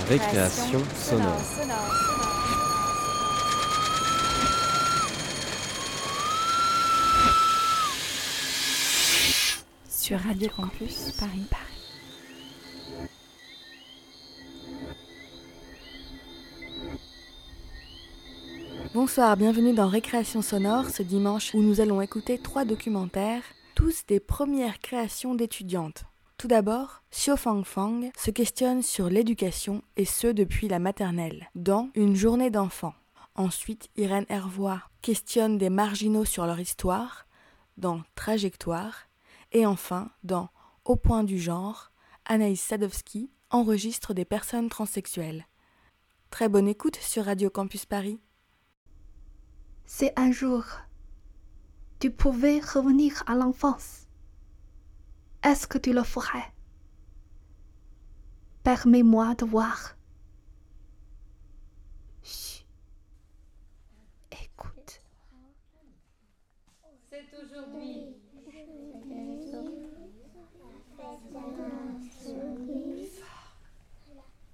Récréation, sonore. Sur Radio Campus Paris. Paris. Bonsoir, bienvenue dans Récréation sonore ce dimanche où nous allons écouter trois documentaires, tous des premières créations d'étudiantes. Tout d'abord, Xiao Fang Fang se questionne sur l'éducation et ce depuis la maternelle, dans Une journée d'enfant. Ensuite, Irène Hervois questionne des marginaux sur leur histoire, dans Trajectoire. Et enfin, dans Au point du genre, Anaïs Sadowski enregistre des personnes transsexuelles. Très bonne écoute sur Radio Campus Paris. Si un jour tu pouvais revenir à l'enfance, est-ce que tu le ferais? Permets-moi de voir. Chut. Écoute. C'est aujourd'hui.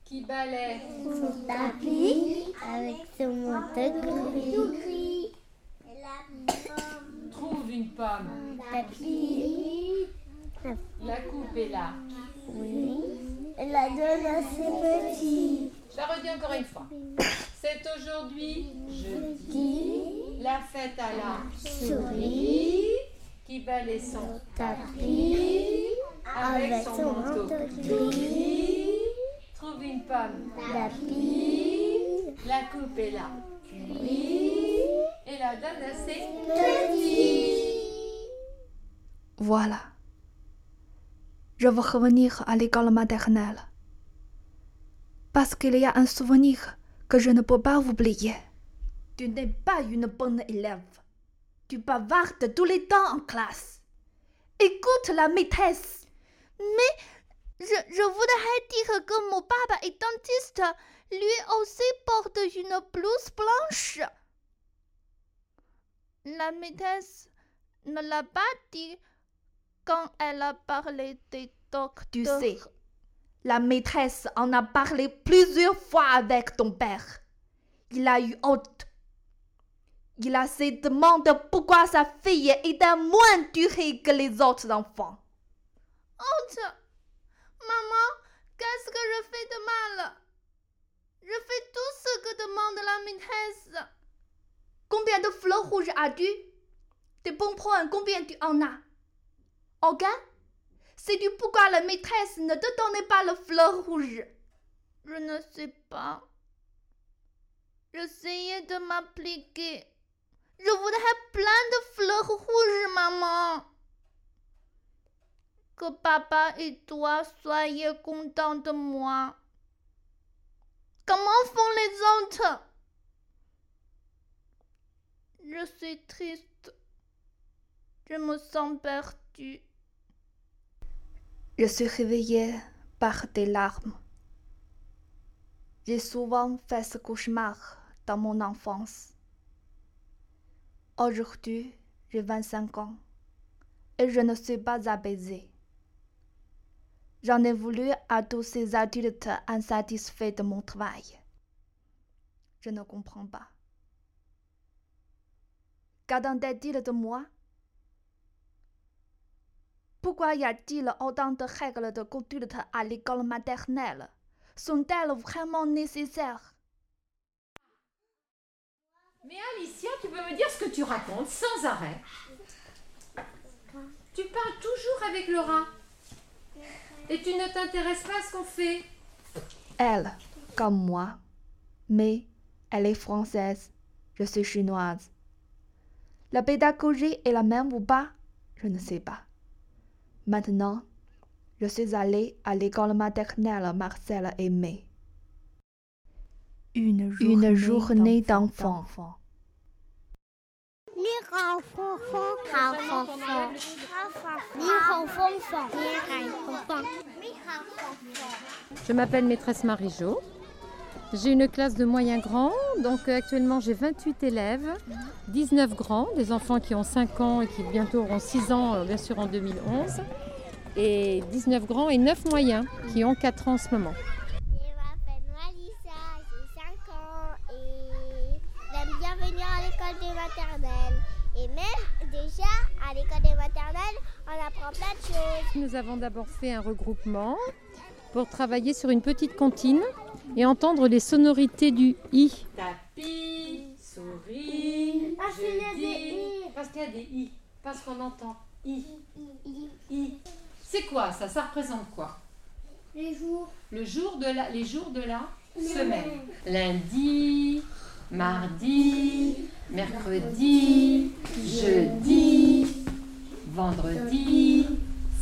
Qui balaie son tapis avec son manteau gris. Trouve une pomme. Tapis. La coupe est là. Oui. Elle la donne à ses petits. Je la redis encore une fois. C'est aujourd'hui jeudi. La fête à la Souris. Qui balaie son Tapis. avec son manteau gris. Trouve une pomme. Tapis. La coupe est là. Gris. Et la donne à ses Petit. Voilà. Je veux revenir à l'école maternelle. Parce qu'il y a un souvenir que je ne peux pas oublier. Tu n'es pas une bonne élève. Tu bavardes tous les temps en classe. Écoute la maîtresse. Mais je, je voudrais dire que mon papa est dentiste. Lui aussi porte une blouse blanche. La maîtresse ne l'a pas dit quand elle a parlé des docteurs. Tu sais, la maîtresse en a parlé plusieurs fois avec ton père. Il a eu honte. Il a se demandé pourquoi sa fille était moins durée que les autres enfants. Honte Maman, qu'est-ce que je fais de mal? Je fais tout ce que demande la maîtresse. Combien de fleurs rouges as-tu? Des bonbons, combien tu en as? Ok Sais-tu pourquoi la maîtresse ne te donnait pas le fleur rouge Je ne sais pas. J'essayais de m'appliquer. Je voudrais plein de fleurs rouges, maman. Que papa et toi soyez contents de moi. Comment font les autres? Je suis triste. Je me sens perdue. Je suis réveillée par des larmes. J'ai souvent fait ce cauchemar dans mon enfance. Aujourd'hui, j'ai 25 ans et je ne suis pas apaisée. J'en ai voulu à tous ces adultes insatisfaits de mon travail. Je ne comprends pas. Qu'attendait-il de moi? Pourquoi y a-t-il autant de règles de conduite à l'école maternelle Sont-elles vraiment nécessaires Mais Alicia, tu peux me dire ce que tu racontes sans arrêt? Tu parles toujours avec le rat? Et tu ne t'intéresses pas à ce qu'on fait? Elle, comme moi. Mais elle est française. Je suis chinoise. La pédagogie est la même ou pas? Je ne sais pas. Maintenant, je suis allée à l'école maternelle Marcel Aimé. Une journée, Une journée d'enfant. Je m'appelle maîtresse Marie-Jo. J'ai une classe de moyens grands, donc euh, actuellement j'ai 28 élèves, 19 grands, des enfants qui ont 5 ans et qui bientôt auront 6 ans, euh, bien sûr en 2011, et 19 grands et 9 moyens qui ont 4 ans en ce moment. Je m'appelle Malissa, j'ai 5 ans et j'aime bien venir à l'école des maternelles. Et même déjà à l'école des maternelles, on apprend plein de choses. Nous avons d'abord fait un regroupement pour travailler sur une petite comptine et entendre les sonorités du i. Tapis, souris, Parce qu'il y a des i. Parce qu'il y a des i. Parce qu'on entend i. I. C'est quoi ça Ça représente quoi? Les jours. Le jour de la, les jours de la semaine. Lundi, mardi, mercredi, jeudi, vendredi,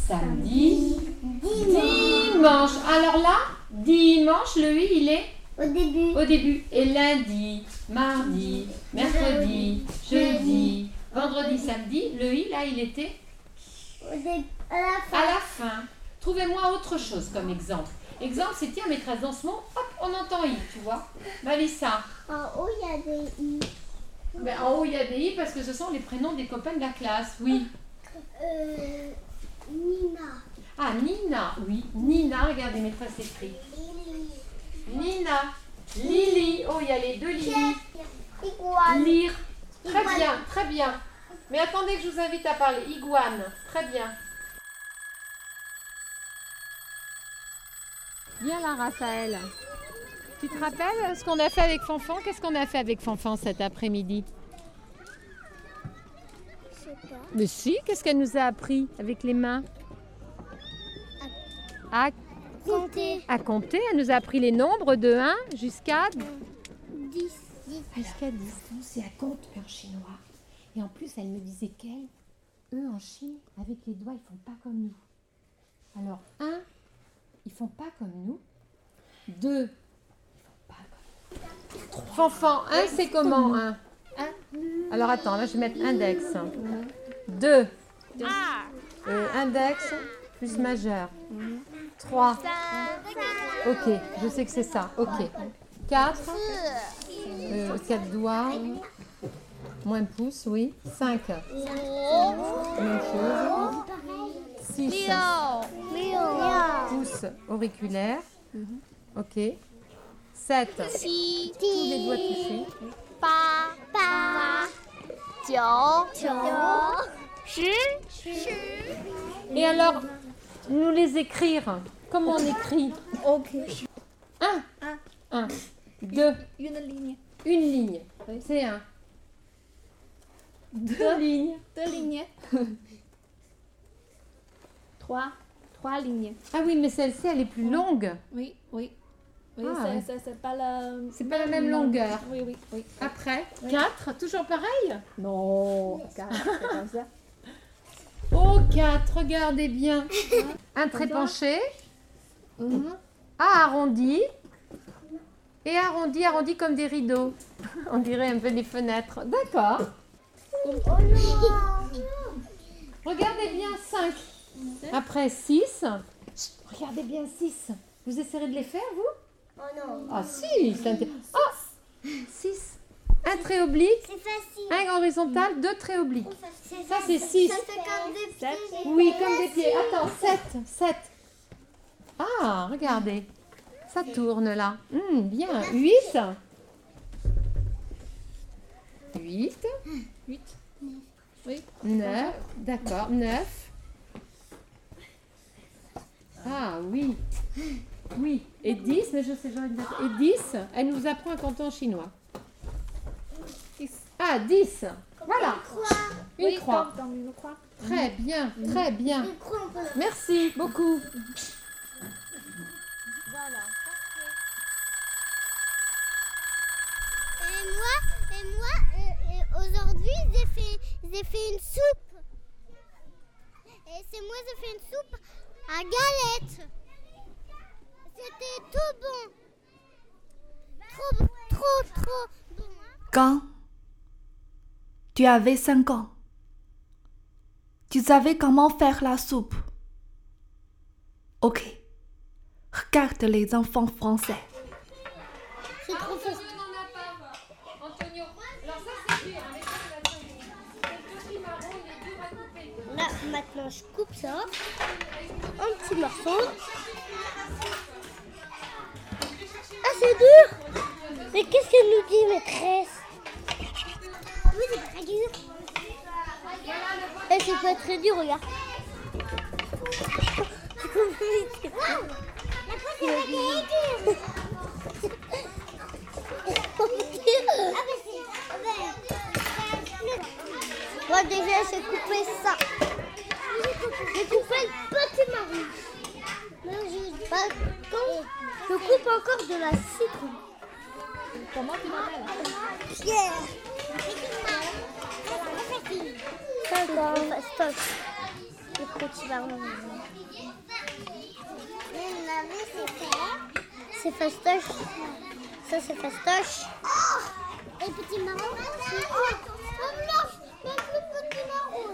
samedi, dimanche. Alors là, dimanche, le i, il est Au début. au début. Et lundi, mardi, mercredi, jeudi, vendredi, samedi, le i, là, il était Au début. À la fin. à la fin. Trouvez-moi autre chose comme exemple. Exemple, c'est tiens, maîtresse, dans ce mot, hop, on entend i, tu vois. Malissa. En haut, il y a des i. Ben, en haut, il y a des i parce que ce sont les prénoms des copains de la classe. Oui. Euh, Nina. Ah, Nina. Oui, Nina. Regardez, maîtresse écrit. Nina. Lily. Oh, il y a les deux Lily. Iguane. Lire. Très bien, très bien. Mais attendez que je vous invite à parler. Iguane. Très bien. Viens là, Raphaël. Tu te rappelles ce qu'on a fait avec Fanfan? Qu'est-ce qu'on a fait avec Fanfan cet après-midi? Je sais pas. Mais si, qu'est-ce qu'elle nous a appris avec les mains? À, Compter. à compter. Elle nous a appris les nombres de 1 jusqu'à 10. Jusqu'à 10. C'est à compter en chinois. Et en plus, elle me disait qu'elle, eux en Chine, avec les doigts, ils font pas comme nous. Alors, 1, ils font pas comme nous. 2, ils font pas comme nous. Fanfan, 1, c'est comment 1 Alors attends, là je vais mettre index. 2. index plus majeur. 3. Ok, je sais que c'est ça. Ok. 4. Euh, 4 doigts. Moins pouce, oui. 5. Même chose. 6. Pouce auriculaire. Ok. 7. Si. Tous les doigts touchés. Pa. Pa. Jiu. Jiu. Et alors, nous les écrire. Comment on écrit Ok. 1. 1. 2. Une ligne. Une ligne. C'est 1. Deux lignes. Deux lignes. Trois. Trois lignes. Ah oui, mais celle-ci, elle est plus longue. Oui, oui. Oui, Ah, c'est- ouais. c'est- c'est pas la... C'est pas la même longueur. Oui, oui, oui. Après, 4. Toujours pareil? Non, quatre, c'est comme ça. Oh, 4. Regardez bien. Un trait penché. A arrondi. Et arrondi, arrondi comme des rideaux. On dirait un peu des fenêtres. D'accord. Regardez bien 5. Après 6. Regardez bien 6. Vous essayerez de les faire, vous? Oh non. Ah si, c'est Ah 6. Un trait oblique, C'est facile. un horizontal, deux traits obliques. Ça, c'est 6. Ça fait comme des pieds. Oui, comme des pieds. Attends, 7. 7. Ah, regardez. Ça tourne là. Hum, bien. 8. 8. 8. Oui. 9. D'accord. 9. Ah oui. Oui. Et 10, mais je sais, j'aurais dit- Et 10, elle nous apprend à compter en chinois. Ah, 10. Voilà. Une Oui, croix. Une. Très bien, très bien. Une croix, on peut la- Merci beaucoup. Voilà. Et moi, et moi euh, euh, aujourd'hui, j'ai fait, j'ai fait une soupe. Et c'est moi, j'ai fait une soupe à galette. C'était tout bon. Trop, trop, trop bon. Quand tu avais 5 ans, tu savais comment faire la soupe. Ok. Regarde les enfants français. C'est trop petit. Là, maintenant, je coupe ça en petits morceaux. Ah, c'est dur Mais qu'est-ce qu'elle nous dit, maîtresse? Coup, c'est pas très dur. Et c'est pas très dur, regarde. La peau, c'est pas très dur. Ah, mais c'est... Moi, déjà, j'ai coupé ça. J'ai coupé le petit marron. Par contre, je coupe encore de la citron. Comment tu l'appelles Pierre. C'est fastoche. Le petit marron. C'est fastoche. Ça, c'est fastoche. Et le petit marron, c'est... Oh, même là, même le petit marron.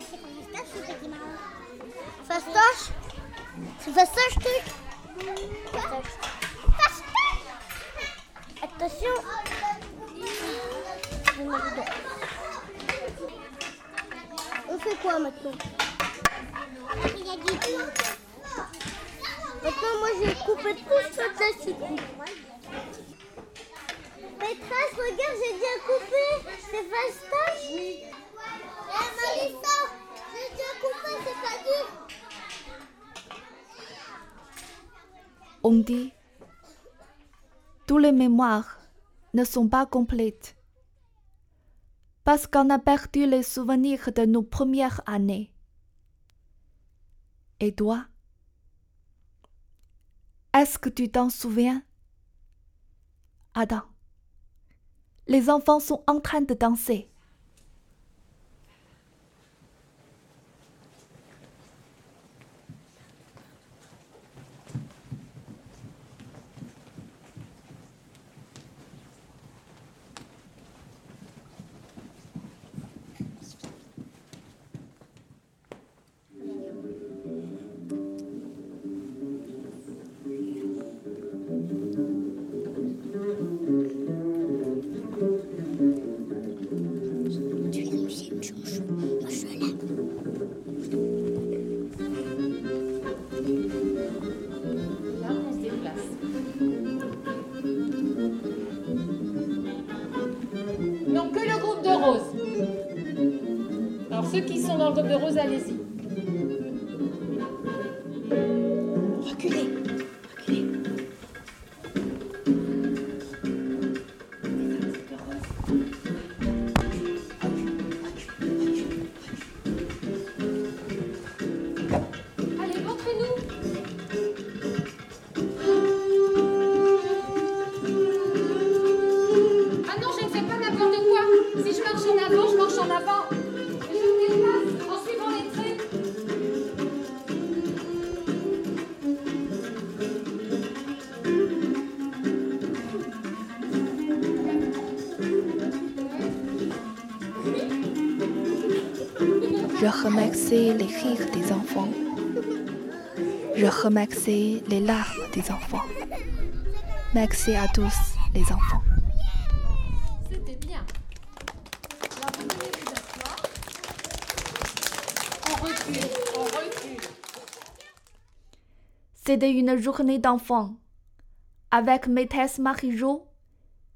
C'est fastoche, petit marron Fastoche C'est fastoche, truc Fastoche. Fastoche Attention Je me dis donc. On fait quoi maintenant Il a dit Maintenant, moi, j'ai coupé tout ça de la citron. Maîtresse, regarde, j'ai déjà coupé. C'est fastoche Oui. Eh, Marissa, j'ai déjà coupé, c'est pas dur. On dit, tous les mémoires ne sont pas complètes parce qu'on a perdu les souvenirs de nos premières années. Et toi, est-ce que tu t'en souviens? Adam, les enfants sont en train de danser. Dans Je remercie les rires des enfants. Je remercie les larmes des enfants. Merci à tous les enfants. C'était bien. Vous asseoir. On recule, on recule. C'était une journée d'enfants avec maîtresse Marie-Jo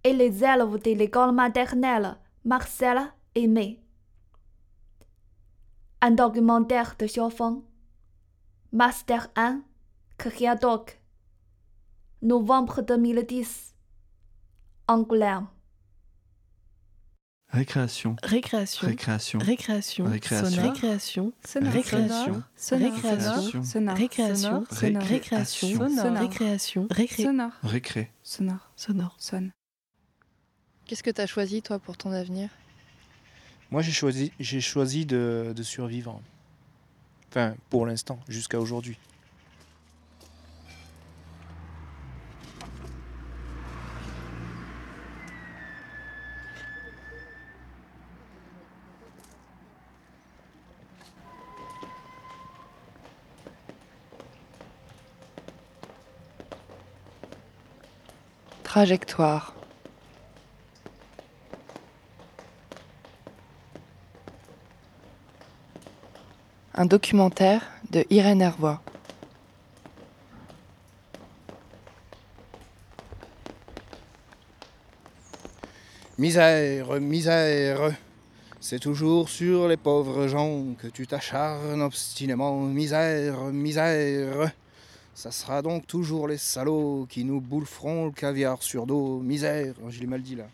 et les élèves de l'école maternelle Marcel et May. Un documentaire de Xiaofeng, Master 1, Créadoc, novembre 2010, Angoulême. Récréation. Récréation. Récréation. Récréation. Récréation. Sonore. Récréation. Sonore. Récréation. Sonore. Récréation. Sonore. Récréation. Sonore. Récréation. Sonore. Récréation. Récré. Sonore. Récré. Sonore. Sonore. Sonne. Qu'est-ce que tu as choisi, toi, pour ton avenir? Moi, j'ai choisi, j'ai choisi de, de survivre. Enfin, pour l'instant, jusqu'à aujourd'hui. Trajectoire. Un documentaire de Irène Hervois. Misère, misère, c'est toujours sur les pauvres gens que tu t'acharnes obstinément. Misère, misère, ça sera donc toujours les salauds qui nous boufferont le caviar sur dos. Misère, je l'ai mal dit là.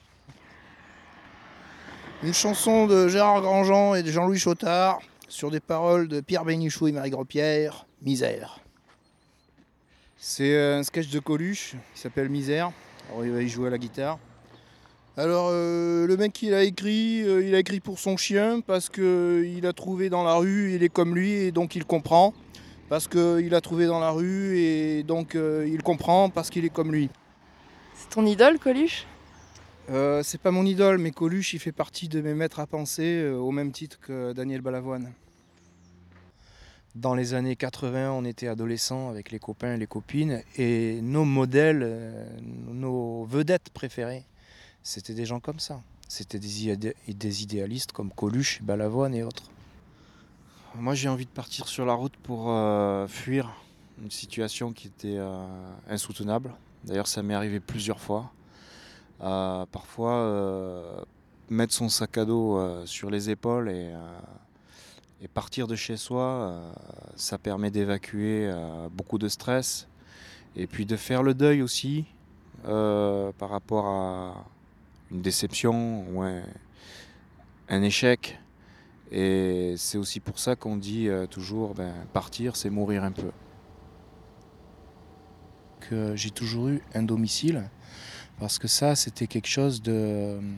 Une chanson de Gérard Grandjean et de Jean-Louis Chotard sur des paroles de Pierre Bénichou et Marie Gros-Pierre. Misère. C'est un sketch de Coluche qui s'appelle Misère. Alors il va y jouer à la guitare. Alors euh, le mec il a écrit, euh, il a écrit pour son chien parce qu'il a trouvé dans la rue, il est comme lui et donc il comprend. Parce qu'il a trouvé dans la rue et donc euh, il comprend parce qu'il est comme lui. C'est ton idole, Coluche? Euh, c'est pas mon idole, mais Coluche il fait partie de mes maîtres à penser euh, au même titre que Daniel Balavoine. Dans les années 80, on était adolescents avec les copains et les copines, et nos modèles, euh, nos vedettes préférées, c'était des gens comme ça. C'était des, idé- des idéalistes comme Coluche, Balavoine et autres. Moi, j'ai envie de partir sur la route pour euh, fuir une situation qui était euh, insoutenable. D'ailleurs, ça m'est arrivé plusieurs fois. Euh, parfois, euh, mettre son sac à dos euh, sur les épaules et, euh, et partir de chez soi, ça permet d'évacuer beaucoup de stress et puis de faire le deuil aussi par rapport à une déception ou un, échec. Et c'est aussi pour ça qu'on dit toujours ben, partir, c'est mourir un peu. J'ai toujours eu un domicile parce que ça, c'était quelque chose de hum,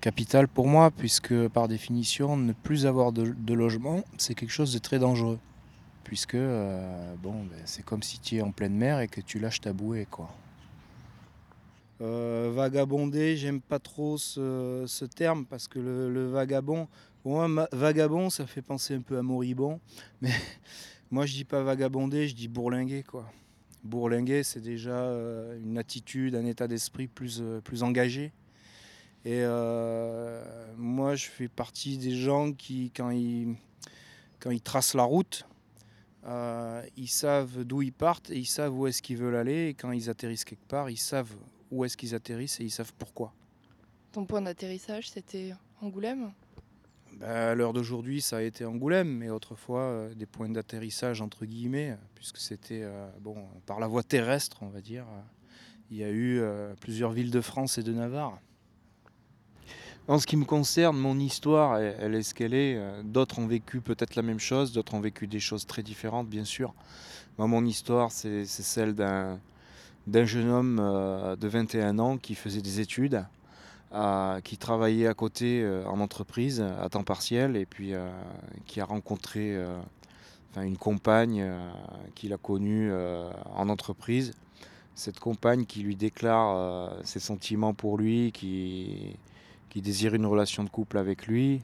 capital pour moi, puisque par définition, ne plus avoir de, logement, c'est quelque chose de très dangereux. Puisque euh, bon, ben, c'est comme si tu es en pleine mer et que tu lâches ta bouée. Quoi. Euh, vagabonder, j'aime pas trop ce, terme parce que le, vagabond, pour moi, vagabond, ça fait penser un peu à moribond. Mais moi, je dis pas vagabonder, je dis bourlinguer. Quoi. Bourlinguer, c'est déjà euh, une attitude, un état d'esprit plus, euh, plus engagé. Et euh, moi, je fais partie des gens qui, quand ils, quand ils tracent la route, ils savent d'où ils partent et ils savent où est-ce qu'ils veulent aller. Et quand ils atterrissent quelque part, ils savent où est-ce qu'ils atterrissent et ils savent pourquoi. Ton point d'atterrissage, c'était Angoulême? Ben, à l'heure d'aujourd'hui, ça a été Angoulême, mais autrefois, euh, des points d'atterrissage, entre guillemets, puisque c'était euh, bon, par la voie terrestre, on va dire. euh, il y a eu plusieurs villes de France et de Navarre. En ce qui me concerne, mon histoire, elle, est ce qu'elle est. D'autres ont vécu peut-être la même chose, d'autres ont vécu des choses très différentes, bien sûr. Moi, mon histoire, c'est celle d'un jeune homme de 21 ans qui faisait des études, qui travaillait à côté euh, en entreprise à temps partiel et puis euh, qui a rencontré euh, une compagne qu'il a connue en entreprise. Cette compagne qui lui déclare ses sentiments pour lui, qui, désire une relation de couple avec lui.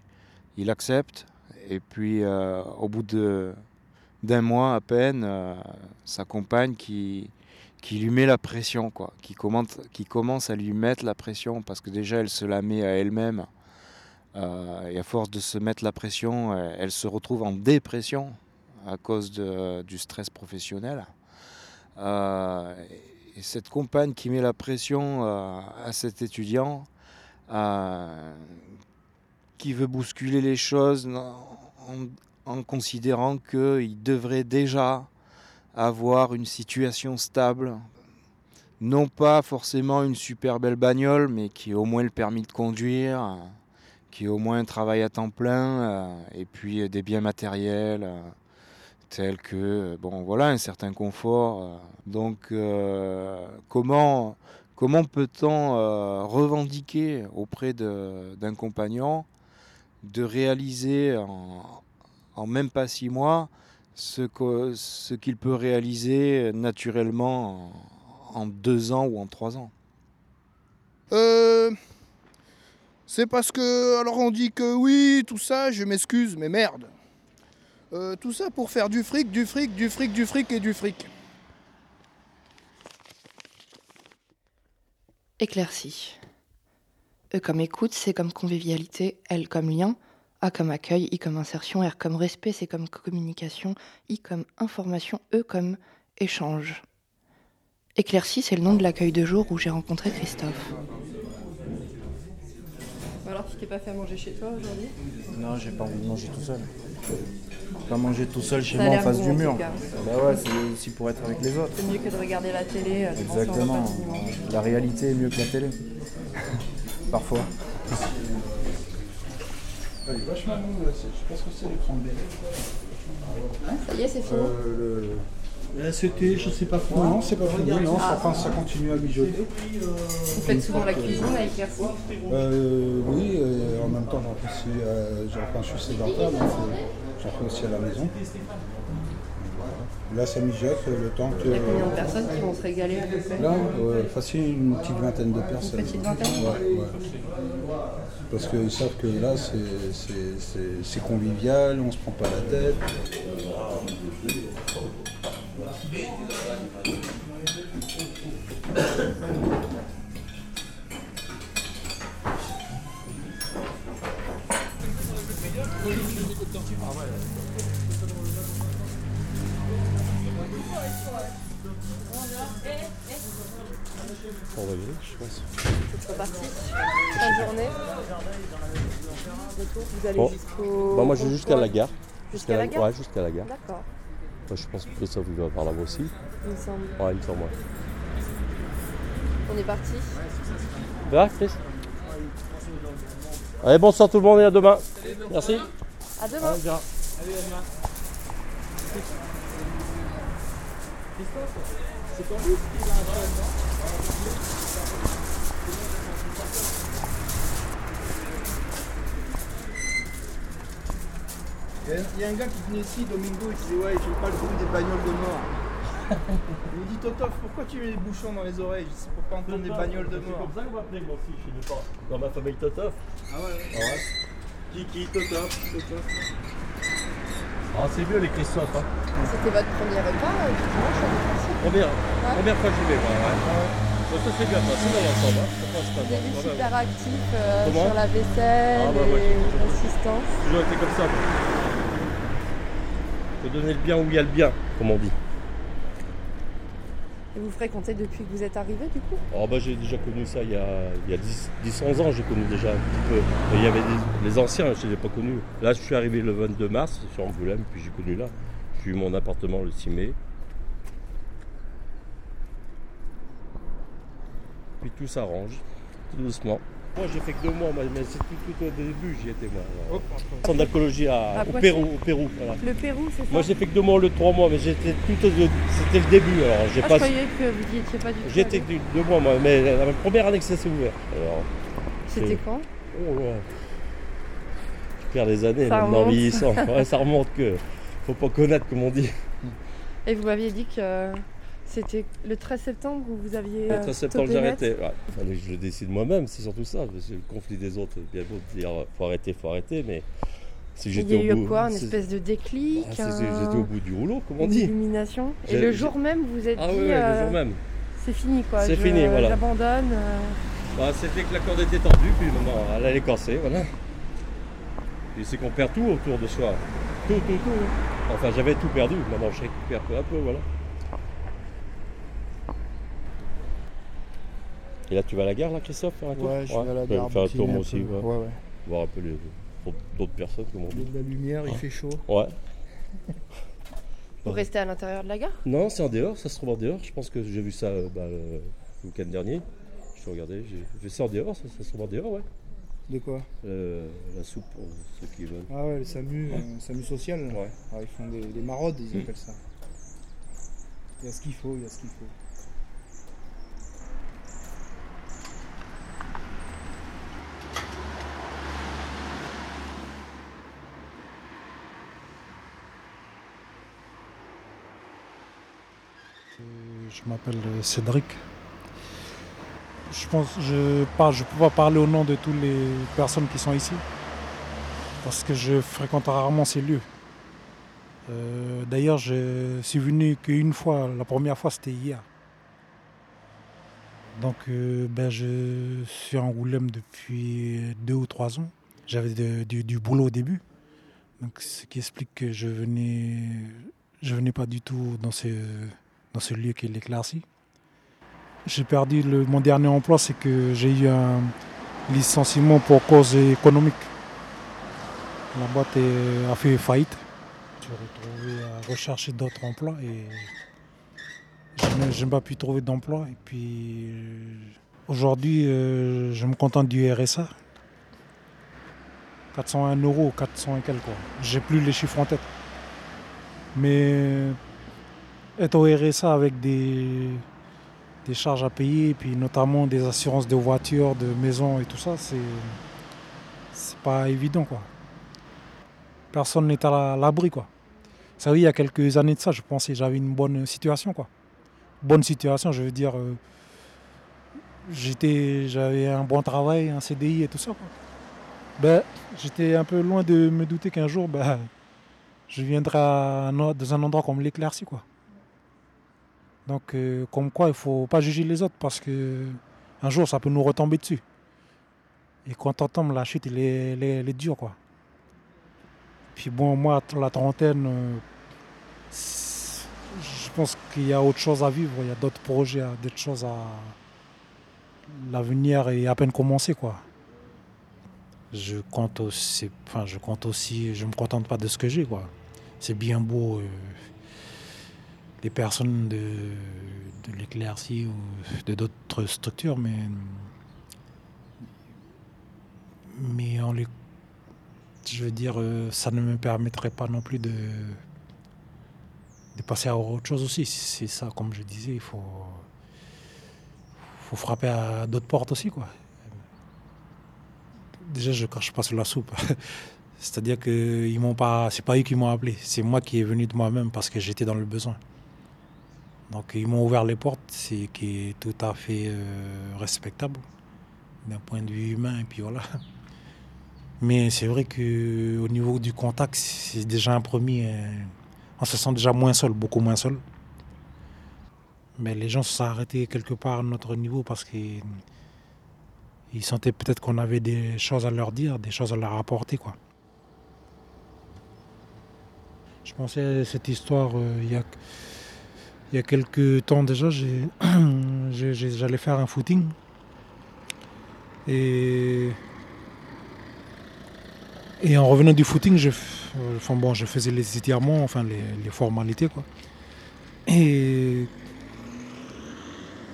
Il accepte et puis au bout d'un mois à peine, sa compagne qui, qui lui met la pression, quoi, qui, qui commence à lui mettre la pression parce que déjà elle se la met à elle-même. Euh, et à force de se mettre la pression, euh, elle se retrouve en dépression à cause du stress professionnel. Euh, et cette compagne qui met la pression à cet étudiant, qui veut bousculer les choses en considérant qu'il devrait déjà avoir une situation stable, non pas forcément une super belle bagnole, mais qui au moins le permis de conduire, qui au moins un travail à temps plein, euh, et puis euh, des biens matériels euh, tels que, bon voilà, un certain confort. Donc comment, comment peut-on revendiquer auprès d'un compagnon de réaliser en même pas six mois ce que- ce qu'il peut réaliser naturellement en, en deux ans ou en trois ans. Euh, c'est parce que, alors on dit que oui, tout ça, je m'excuse, mais merde. Euh, tout ça pour faire du fric, du fric, du fric, du fric et du fric. Éclaircie. E comme écoute, C comme convivialité, L comme lien, A comme accueil, I comme insertion, R comme respect, C comme communication, I comme information, E comme échange. Éclaircie, c'est le nom de l'accueil de jour où j'ai rencontré Christophe. tu t'es pas fait à manger chez toi aujourd'hui? Non, j'ai pas envie de manger tout seul. Pas manger tout seul chez Ça moi en face bon, du en mur. cas. Bah ouais, c'est aussi pour être avec les autres. C'est mieux que de regarder la télé. euh, Exactement. La réalité est mieux que la télé. Parfois. Elle est vachement c'est- Je sais pas ce que c'est, les cranberries. Ça y est, c'est fini. Euh, le... C'était, je sais pas quoi. Non, c'est pas fini, non, ça, enfin, ça continue à mijoter. Vous faites souvent la cuisine avec Merci Euh, oui, euh, en même temps, j'en fais aussi, euh, j'en fais, je suis sédentaire, donc euh, j'en fais aussi à la maison. Voilà. Là, ça mijote euh, le temps que. Il y a combien de personnes qui vont se régaler? À peu près Là, euh, facile une petite vingtaine de personnes. petite vingtaine? Ouais, ouais. Parce qu'ils savent que là, c'est- convivial, on se prend pas la tête. On va y aller, je pense. C'est reparti. Fin de journée. Retour, vous allez Bon. jusqu'au. Bah, moi, je vais jusqu'à la gare. Jusqu'à la gare Ouais, jusqu'à la gare. D'accord, Moi, je pense que Christophe il va par là-bas aussi. il me semble. Ouais, il me semble. ouais. On est parti. Va, Chris? Allez, bonsoir tout le monde et à demain. Merci. À demain. Allez, bien. Il y, a- il y a un gars qui venait ici, Domingo, il disait Ouais, j'ai pas le goût des bagnoles de mort. il me dit Totof, pourquoi tu mets les bouchons dans les oreilles? Je C'est pour pas entendre des bagnoles de mort. ça qu'on m'appelait moi aussi chez mes parents. Dans ma famille Totof. Ah ouais, Ah ouais. Kiki, Totof, Totof. Ah, c'est mieux les Christophe. Hein. C'était votre premier repas euh, du dimanche à Défense Première, première fois que j'y vais, moi. Ouais. Ça, ça s'est bien passé dans l'ensemble. Hein. Ça passe pas mal, super actif euh, sur la vaisselle Ah, bah, ouais, et l'assistance. J'ai toujours été comme ça. moi. Faut donner le bien où il y a le bien, comme on dit. Vous fréquentez depuis que vous êtes arrivé du coup? Oh bah j'ai déjà connu ça il y a, il y a 10, 10 11 ans, j'ai connu déjà un petit peu. Il y avait les anciens, je ne les ai pas connus. Là je suis arrivé le 22 mars sur Angoulême, puis j'ai connu là. J'ai eu mon appartement le 6 mai. Puis tout s'arrange, tout doucement. Moi j'ai fait que deux mois, moi, mais c'est tout, tout au début j'y étais moi. Hop, Centre d'alcoolologie À au Pérou, au Pérou. voilà. Le Pérou, c'est ça Moi j'ai fait que deux mois le trois mois, mais j'étais tout au c'était le début. Alors j'ai Ah, pas. je croyais que vous étiez pas du tout. J'étais que deux mois moi, mais la première année que ça s'est ouvert. Alors, C'était quand Oh là. Je perds les années Ça maintenant vieillissant. Ouais, ça remonte que. Faut pas connaître comme on dit. Et vous m'aviez dit que c'était le 13 septembre où vous aviez. Le euh, 13 septembre stoppé j'ai arrêté. Ouais. Fallait que je le décide moi-même, c'est surtout ça. le conflit des autres, bien beau de dire faut arrêter, faut arrêter, mais si Il j'étais y a au eu bout. quoi Une espèce de déclic Ah, un- J'étais au bout du rouleau, comme on dit. illumination. Et le jour même, vous êtes Ah dit. ouais, ouais, le euh, jour même. C'est fini quoi. C'est fini, voilà. J'abandonne. euh. Bah, C'était que la corde était tendue, puis maintenant elle allait casser, voilà. Et c'est qu'on perd tout autour de soi. Tout, tout, tout. Enfin, j'avais tout perdu, maintenant je récupère peu à peu, voilà. Et là, tu vas à la gare, là, Christophe faire un tour Ouais, je vais à la Je vais gare. Faire un tour, moi aussi, ouais. Ouais, ouais. Voir un peu les d'autres personnes, comme on Il y a dit. de la lumière, il fait chaud. Ouais. Vous restez à l'intérieur de la gare? Non, c'est en dehors, ça se trouve en dehors. Je pense que j'ai vu ça euh, bah, le week-end dernier. Je suis regardé, j'ai ça en dehors, ça, ça se trouve en dehors, ouais. De quoi? Euh, la soupe pour ceux qui veulent. Ah ouais, le SAMU, euh, SAMU social. Ouais. Ah, ils font des, des maraudes, ils appellent ça. Il y a ce qu'il faut, il y a ce qu'il faut. Je m'appelle euh, Cédric. Je pense, je ne je peux pas parler au nom de toutes les personnes qui sont ici, parce que je fréquente rarement ces lieux. Euh, D'ailleurs, je suis venu qu'une fois, la première fois c'était hier. Donc, euh, ben, je suis en Angoulême depuis deux ou trois ans. J'avais du, du boulot au début, donc ce qui explique que je venais, je venais pas du tout dans ce, dans ce lieu qui est l'éclaircie. J'ai perdu le- mon dernier emploi, c'est que j'ai eu un, licenciement pour cause économique. La boîte a fait faillite. Je suis retrouvé à rechercher d'autres emplois et je n'ai- pas pu trouver d'emploi. Et puis euh, aujourd'hui, euh, je me contente du RSA. 401 euros, 400 et quelques. J'ai plus les chiffres en tête. Mais être au RSA avec des, des charges à payer, puis notamment des assurances de voitures, de maisons et tout ça, c'est c'est pas évident quoi. Personne n'est à la- l'abri quoi. Ça oui, il y a quelques années de ça, je pensais que j'avais une bonne situation quoi. Bonne situation, je veux dire, euh, j'étais, j'avais un bon travail, un CDI et tout ça quoi. Ben, j'étais un peu loin de me douter qu'un jour, ben, je viendrai dans un endroit comme l'éclaircie quoi. Donc, euh, comme quoi, il faut pas juger les autres parce que un jour, ça peut nous retomber dessus. Et quand on tombe, la chute, elle est, elle dure, quoi. Puis bon, moi, la trentaine, euh, je pense qu'il y a autre chose à vivre, il y a d'autres projets, d'autres choses à... L'avenir est à peine commencé, quoi. Je compte aussi, enfin, je compte aussi, je me contente pas de ce que j'ai, quoi. C'est bien beau. euh, les personnes de, l'éclaircie ou de d'autres structures, mais, mais on les, je veux dire, euh, ça ne me permettrait pas non plus de, de passer à autre chose aussi. C'est ça, comme je disais, il faut, faut frapper à d'autres portes aussi, quoi. Déjà, je crache pas sur la soupe. C'est-à-dire que ils m'ont pas, c'est pas eux qui m'ont appelé, c'est moi qui est venu de moi-même parce que j'étais dans le besoin. Donc ils m'ont ouvert les portes, c'est qui est tout à fait euh, respectable d'un point de vue humain puis voilà. Mais c'est vrai que au niveau du contact, c'est déjà un premier. euh, on se sent déjà moins seul, beaucoup moins seul. Mais les gens se sont arrêtés quelque part à notre niveau parce qu'ils ils sentaient peut-être qu'on avait des choses à leur dire, des choses à leur apporter quoi. Je pensais à cette histoire euh, il y a il y a quelques temps déjà, j'allais faire un footing. Et, en revenant du footing, je, je faisais les étirements, enfin les, formalités. Quoi. Et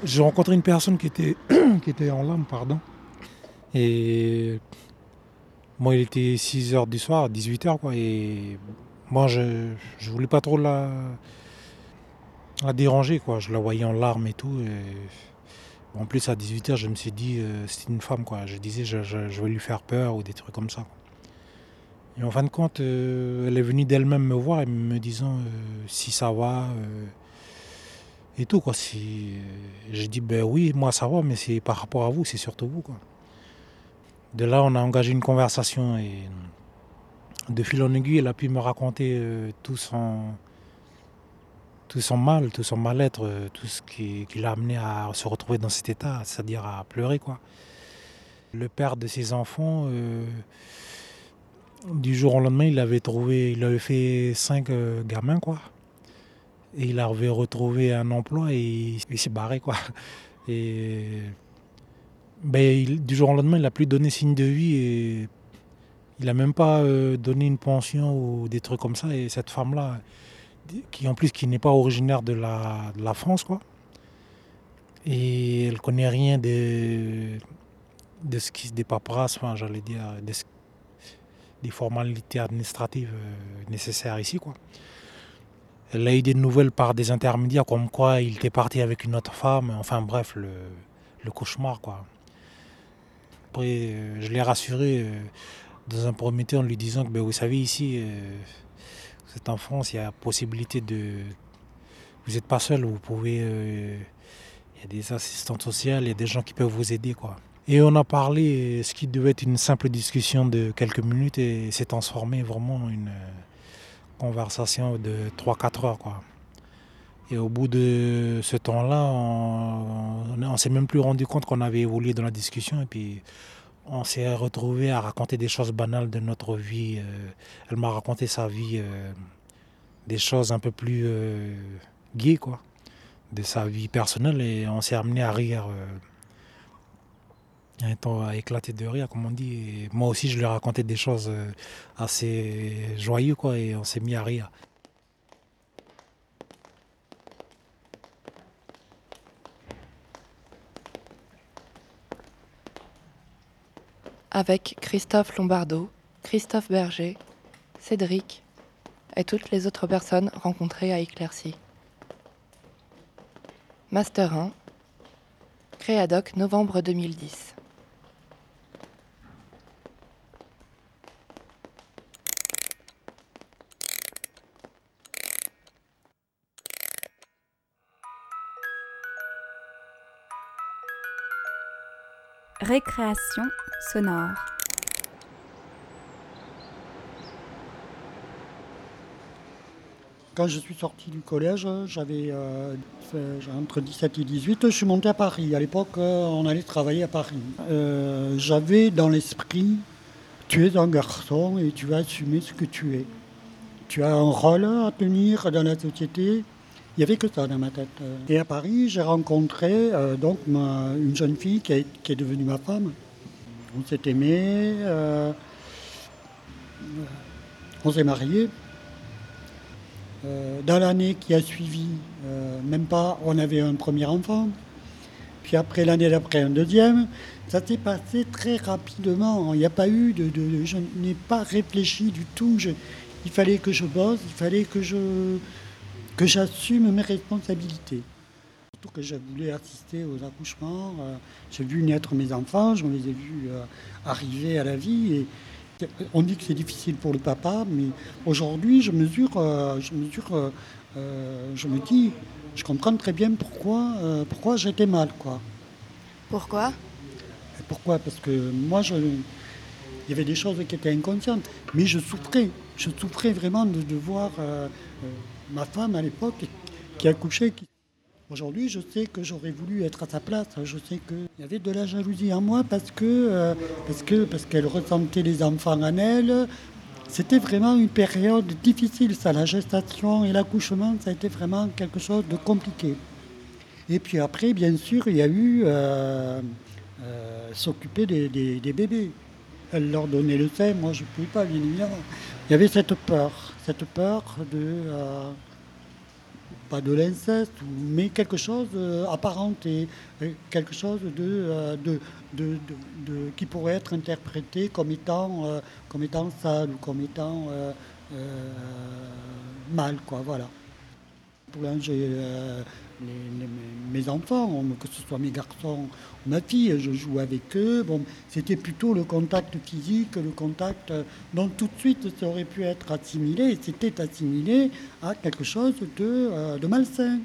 j'ai rencontré une personne qui était, en larmes, pardon. Et moi, il était 6h du soir, 18h, quoi. Et moi, je ne voulais pas trop la, la déranger, quoi. Je la voyais en larmes et tout. en plus, à 18h, je me suis dit, euh, c'est une femme, quoi. Je disais, je, je- je vais lui faire peur ou des trucs comme ça. Et en fin de compte, euh, elle est venue d'elle-même me voir et me disant euh, si ça va et tout, quoi. Si, j'ai dit, ben oui, moi ça va, mais c'est par rapport à vous, c'est surtout vous, quoi. De là, on a engagé une conversation et de fil en aiguille, elle a pu me raconter tout son tout son mal, tout son mal-être, euh, tout ce qui, l'a amené à se retrouver dans cet état, c'est-à-dire à pleurer quoi. Le père de ses enfants, euh, du jour au lendemain, il avait trouvé, il avait fait cinq euh, gamins quoi. Et il avait retrouvé un emploi et il, s'est barré quoi. Et ben, il- du jour au lendemain, il n'a plus donné signe de vie et il n'a même pas donné une pension ou des trucs comme ça. Et cette femme-là, qui en plus qui n'est pas originaire de la, France, quoi. Et elle connaît rien de, de ce qui des paperasses, j'allais dire, des formalités administratives euh, nécessaires ici, quoi. Elle a eu des nouvelles par des intermédiaires comme quoi il était parti avec une autre femme, enfin bref, le, le cauchemar, quoi. Après, euh, je l'ai rassuré euh, dans un premier temps en lui disant que, ben, vous savez, ici, êtes en France, il y a possibilité de. Vous n'êtes pas seul, vous pouvez. euh, Il y a des assistantes sociales, il y a des gens qui peuvent vous aider, quoi. Et on a parlé, ce qui devait être une simple discussion de quelques minutes, et s'est transformé vraiment en une euh, conversation de 3-4 heures, quoi. Et au bout de ce temps-là, on s'est même plus rendu compte qu'on avait évolué dans la discussion. Et puis, on s'est retrouvé à raconter des choses banales de notre vie. euh, elle m'a raconté sa vie, euh, des choses un peu plus euh, gaies, quoi, de sa vie personnelle. Et on s'est amené à rire, un temps à éclater de rire, comme on dit. Moi aussi, je lui ai raconté des choses assez joyeuses, quoi, et on s'est mis à rire. Avec Christophe Lombardo, Christophe Berger, Cédric et toutes les autres personnes rencontrées à Éclaircie. Master 1, Créadoc, novembre 2010. Récréation sonore. Quand je suis sorti du collège, j'avais euh, entre 17 et 18, je suis monté à Paris. À l'époque, euh, on allait travailler à Paris. Euh, j'avais dans l'esprit, tu es un garçon et tu vas assumer ce que tu es. Tu as un rôle à tenir dans la société. Il n'y avait que ça dans ma tête. Et à Paris, j'ai rencontré euh, donc ma- une jeune fille qui est, devenue ma femme. On s'est aimé, euh, on s'est mariés. Euh, dans l'année qui a suivi, euh, même pas, on avait un premier enfant. Puis après, l'année d'après, un deuxième. Ça s'est passé très rapidement. Il n'y a pas eu de. je n'ai pas réfléchi du tout. Il fallait que je bosse, il fallait que je que j'assume mes responsabilités. Surtout que je voulais assister aux accouchements. euh, j'ai vu naître mes enfants, je les ai vus euh, arriver à la vie. Et, on dit que c'est difficile pour le papa, mais aujourd'hui, je mesure, euh, je mesure, je me dis, je comprends très bien pourquoi, pourquoi j'étais mal, quoi. Pourquoi? Et Pourquoi? Parce que moi, je, il y avait des choses qui étaient inconscientes, mais je souffrais, je souffrais vraiment de, de voir euh, ma femme à l'époque qui accouchait. Qui... Aujourd'hui, je sais que j'aurais voulu être à sa place. Je sais qu'il y avait de la jalousie en moi parce que euh, parce que parce qu'elle ressentait les enfants en elle. C'était vraiment une période difficile, ça, la gestation et l'accouchement, ça a été vraiment quelque chose de compliqué. Et puis après, bien sûr, il y a eu euh, euh, s'occuper des, des- bébés. Elle leur donnait le sein, moi je ne pouvais pas, bien évidemment. Il y avait cette peur, cette peur de, euh, pas de l'inceste, mais quelque chose euh, apparenté, quelque chose de, euh, de, de- de- de- qui pourrait être interprété comme étant, comme étant sale ou comme étant mal, quoi, voilà. Pour euh, mes- enfants, que ce soit mes garçons ou ma fille, je joue avec eux. Bon, c'était plutôt le contact physique, le contact euh, dont tout de suite ça aurait pu être assimilé, c'était assimilé à quelque chose de, euh, de malsain.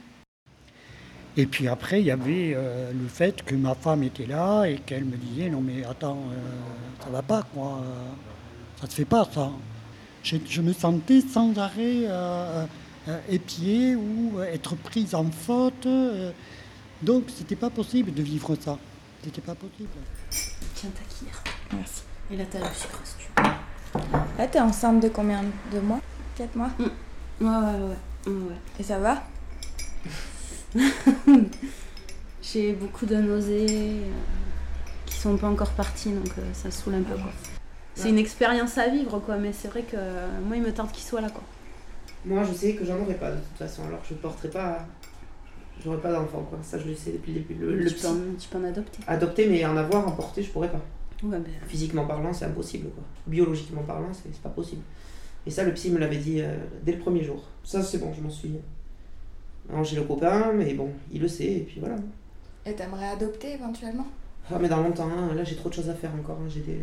Et puis après, il y avait euh, le fait que ma femme était là et qu'elle me disait non mais attends, euh, ça va pas quoi, euh, ça se fait pas ça. Je, me sentais sans arrêt euh, euh, épiée ou euh, être prise en faute. euh, donc c'était pas possible de vivre ça. C'était pas possible. Tiens ta cuillère. Merci. Et là t'as le sucre si tu veux. Là, t'es enceinte de combien de mois? 4 mois? Ouais, ouais, ouais. ouais, ouais. Et ça va? J'ai beaucoup de nausées euh, qui sont pas encore parties, donc euh, ça saoule un peu. quoi. C'est une expérience à vivre, quoi, mais c'est vrai que euh, moi, il me tarde qu'il soit là, quoi. Moi, je sais que j'en aurai pas de toute façon, alors je porterai pas. J'aurai pas d'enfant, quoi. Ça, je le sais depuis le début. Le, le tu, peux en, tu peux en adopter. Adopter, mais en avoir, en porter, je pourrais pas. Ouais, ben, Physiquement parlant, c'est impossible, quoi. Biologiquement parlant, c'est pas possible. Et ça, le psy me l'avait dit euh, dès le premier jour. Ça, c'est bon, je m'en suis. Alors, j'ai le copain, mais bon, il le sait, et puis voilà. Et t'aimerais adopter éventuellement? Ah, mais dans longtemps, hein, là, j'ai trop de choses à faire encore. hein, J'ai des...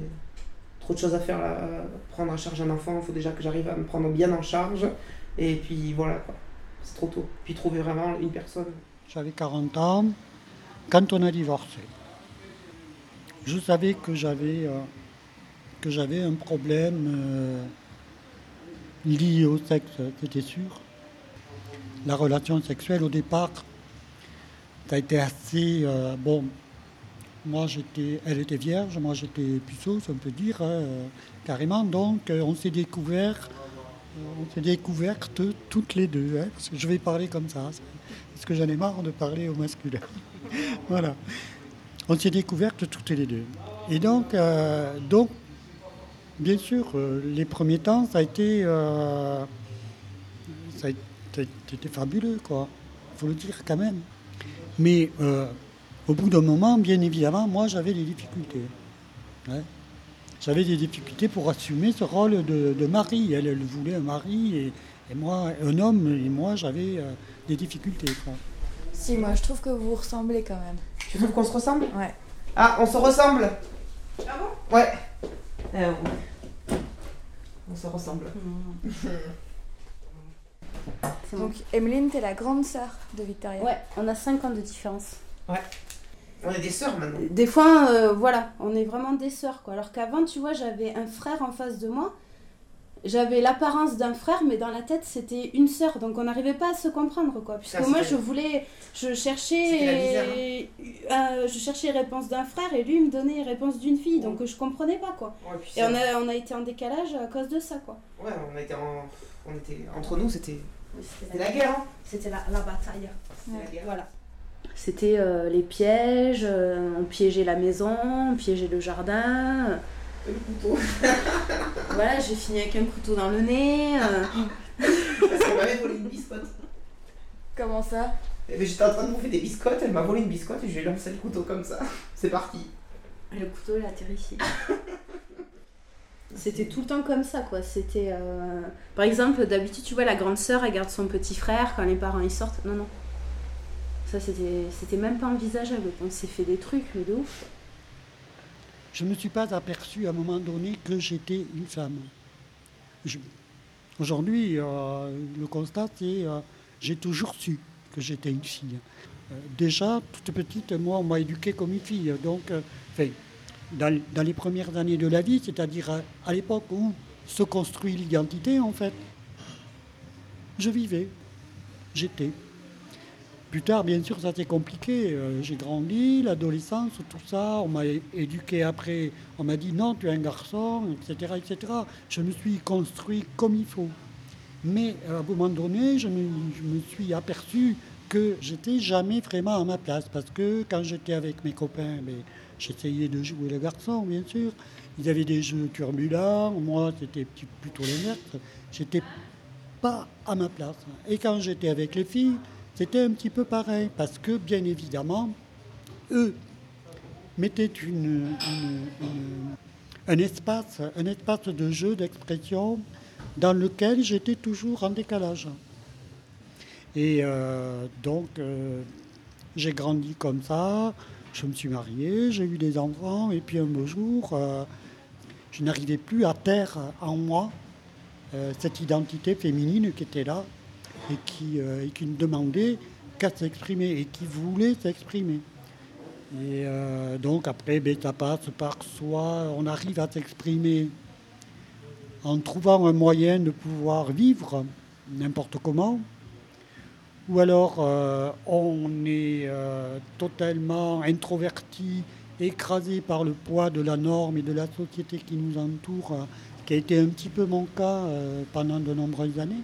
trop de choses à faire, là. Prendre en charge un enfant, il faut déjà que j'arrive à me prendre bien en charge. Et puis voilà. C'est trop tôt. Puis trouver vraiment une personne. J'avais 40 ans quand on a divorcé. Je savais que j'avais euh, que j'avais un problème euh, lié au sexe, c'était sûr. La relation sexuelle au départ, ça a été assez euh, bon. Moi j'étais, elle était vierge, moi j'étais puceau, si on peut dire hein, carrément. Donc on s'est découvert, on s'est découvertes toutes les deux. hein, parce que je vais parler comme ça, parce que j'en ai marre de parler au masculin. voilà. on s'est découvertes toutes les deux. Et donc, euh, donc bien sûr, euh, les premiers temps, ça a été, euh, ça a été fabuleux, quoi. Il faut le dire quand même. Mais euh, au bout d'un moment, bien évidemment, moi, j'avais des difficultés. Ouais. J'avais des difficultés pour assumer ce rôle de, de mari. Elle, elle voulait un mari et, et moi, un homme, et moi, j'avais euh, des difficultés. quoi. Si, moi je trouve que vous ressemblez quand même. Tu trouves qu'on se ressemble? Ouais. Ah, on se ressemble Ah bon? Ouais. Euh, on se ressemble. Donc, Emeline, t'es la grande sœur de Victoria. Ouais, on a 5 ans de différence. Ouais. On est des sœurs maintenant. Des fois, euh, voilà, on est vraiment des sœurs, quoi. Alors qu'avant, tu vois, j'avais un frère en face de moi. J'avais l'apparence d'un frère, mais dans la tête, c'était une sœur. Donc, on n'arrivait pas à se comprendre, quoi. Puisque Ça, moi, je voulais... Je cherchais... euh, je cherchais les réponses d'un frère et lui, il me donnait les réponses d'une fille. Donc, je comprenais pas, quoi. Ouais, Et on a, on a été en décalage à cause de ça, quoi. Ouais, on était, en... on était entre nous, c'était C'était la guerre. Hein. C'était la, la bataille. C'était la guerre. Voilà. C'était euh, les pièges, euh, on piégeait la maison, on piégeait le jardin. Le couteau. voilà, j'ai fini avec un couteau dans le nez. euh. Parce qu'elle m'avait volé une biscotte. Comment ça? Eh ben, J'étais en train de bouffer des biscottes, elle m'a volé une biscotte et je lui ai lancé le couteau comme ça. C'est parti. Le couteau, il a atterri ici. C'était tout le temps comme ça, quoi. C'était. euh, Par exemple, d'habitude, tu vois, la grande sœur, elle garde son petit frère quand les parents ils sortent. Non, non. Ça, c'était même pas envisageable. On s'est fait des trucs, mais de ouf. Je ne me suis pas aperçu à un moment donné que j'étais une femme. Aujourd'hui, euh, le constat, c'est euh, j'ai toujours su que j'étais une fille. Euh, déjà, toute petite, moi, on m'a éduquée comme une fille. Donc, euh, dans, les premières années de la vie, c'est-à-dire à l'époque où se construit l'identité, en fait, je vivais, j'étais. Plus tard, bien sûr, ça c'est compliqué. Euh, J'ai grandi, l'adolescence, tout ça. On m'a éduqué après. On m'a dit non, tu es un garçon, etc., etc. Je me suis construit comme il faut. Mais à un moment donné, je me, suis aperçu que j'étais jamais vraiment à ma place. Parce que quand j'étais avec mes copains, ben, j'essayais de jouer le garçon, bien sûr. Ils avaient des jeux turbulents. Moi, c'était plutôt l'inverse. J'étais pas à ma place. Et quand j'étais avec les filles, c'était un petit peu pareil, parce que bien évidemment, eux mettaient un, espace, un espace de jeu, d'expression, dans lequel j'étais toujours en décalage. Et euh, donc, euh, j'ai grandi comme ça, je me suis marié, j'ai eu des enfants, et puis un beau jour, euh, je n'arrivais plus à taire en moi cette identité féminine qui était là et qui, euh, et qui ne demandait qu'à s'exprimer et qui voulait s'exprimer. Et euh, donc après, ben, ça passe par soit on arrive à s'exprimer en trouvant un moyen de pouvoir vivre n'importe comment, ou alors euh, on est totalement introverti, écrasé par le poids de la norme et de la société qui nous entoure, qui a été un petit peu mon cas pendant de nombreuses années.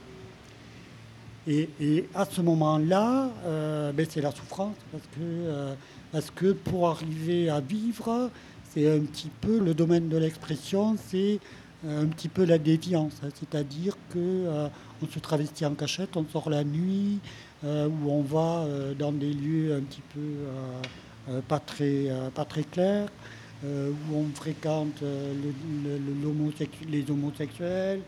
Et, à ce moment-là, euh, ben, c'est la souffrance, parce que, euh, parce que pour arriver à vivre, c'est un petit peu le domaine de l'expression, c'est euh, un petit peu la déviance, hein. c'est-à-dire que on se travestit en cachette, on sort la nuit, ou on va dans des lieux un petit peu pas, très, pas très clairs, où on fréquente les homosexuels,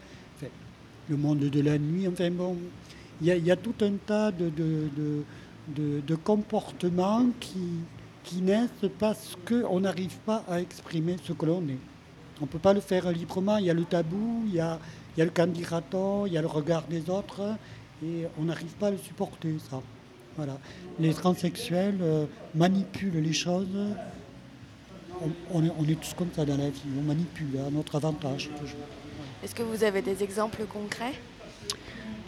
le monde de la nuit, enfin bon, il y, a- tout un tas de, de, de- comportements qui, qui naissent parce qu'on n'arrive pas à exprimer ce que l'on est. On ne peut pas le faire librement, il y a le tabou, il y a, y a le candidaton, il y a le regard des autres, et on n'arrive pas à le supporter, ça. Voilà. Les transsexuels euh, manipulent les choses. On, est, on est tous comme ça dans la vie, on manipule à notre avantage. Est-ce que vous avez des exemples concrets?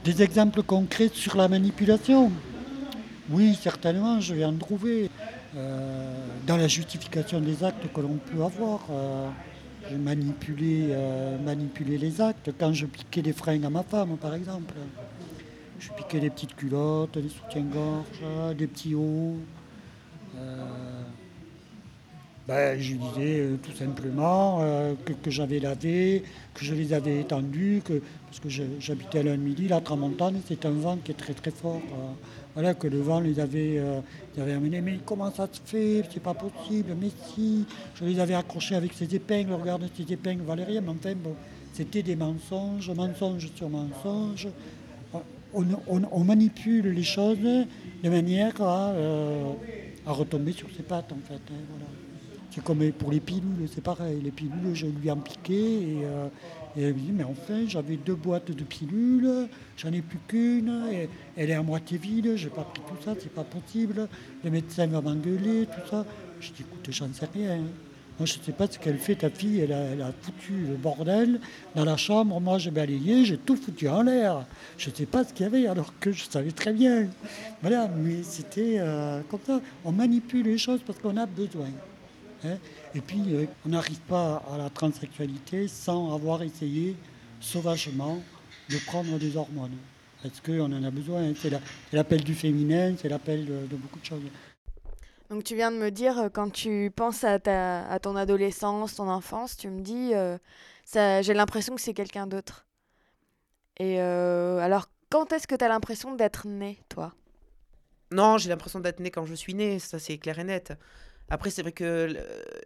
Des exemples concrets sur la manipulation Oui, certainement, je vais en trouver. Euh, dans la justification des actes que l'on peut avoir, euh, j'ai manipulé, euh, manipulé les actes. Quand je piquais des fringues à ma femme, par exemple, je piquais des petites culottes, des soutiens-gorge, des petits hauts. Euh, ben, Je lui disais euh, tout simplement euh, que, j'avais lavé, que je les avais étendus, que, parce que j'habitais à l'un midi, la tramontane, c'est un vent qui est très très fort. euh, voilà, que le vent les avait, euh, les avait amenés. Mais comment ça se fait? C'est pas possible, mais si. Je les avais accrochés avec ces épingles, regarde ces épingles valériennes, mais enfin bon, c'était des mensonges, mensonges sur mensonges. On, manipule les choses de manière à, retomber sur ses pattes en fait. hein. C'est comme pour les pilules, c'est pareil. Les pilules, je lui en piqué et, euh, et elle me dit, mais enfin, j'avais deux boîtes de pilules, j'en ai plus qu'une, elle est à moitié vide, j'ai pas pris tout ça, c'est pas possible. Le médecin va m'engueuler, tout ça. Je dis, écoute, j'en sais rien. Moi, je ne sais pas ce qu'elle fait, ta fille, elle a, elle a foutu le bordel dans la chambre. Moi, j'ai balayé, j'ai tout foutu en l'air. Je ne sais pas ce qu'il y avait, alors que je savais très bien. Voilà, mais c'était euh, comme ça. On manipule les choses parce qu'on a besoin. Hein. Et puis, euh, on n'arrive pas à la transsexualité sans avoir essayé sauvagement de prendre des hormones. Parce qu'on en a besoin. hein. C'est la- c'est l'appel du féminin, c'est l'appel de- de beaucoup de choses. Donc tu viens de me dire, euh, quand tu penses à, ta, à ton adolescence, ton enfance, tu me dis, euh, ça, j'ai l'impression que c'est quelqu'un d'autre. Et euh, alors, quand est-ce que tu as l'impression d'être né, toi? Non, j'ai l'impression d'être née quand je suis née, ça c'est clair et net. Après, c'est vrai que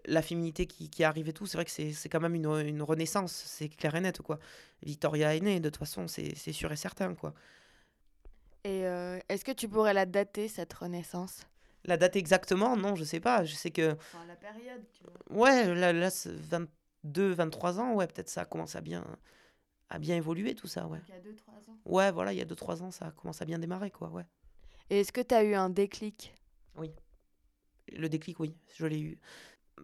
la féminité qui, qui arrive et tout, c'est vrai que c'est quand même une, une renaissance, c'est clair et net, quoi. Victoria est née, de toute façon, c'est sûr et certain, quoi. Et euh, est-ce que tu pourrais la dater, cette renaissance? La date exactement, non, je sais pas. Je sais que. Enfin, la période, tu vois. Ouais, là, là c'est 22, 23 ans, ouais, peut-être ça commence à bien, à bien évoluer, tout ça, ouais. Il y a 2-3 ans. Ouais, voilà, il y a 2-3 ans, ça commence à bien démarrer, quoi, ouais. Et est-ce que tu as eu un déclic? Oui. Le déclic, oui, je l'ai eu.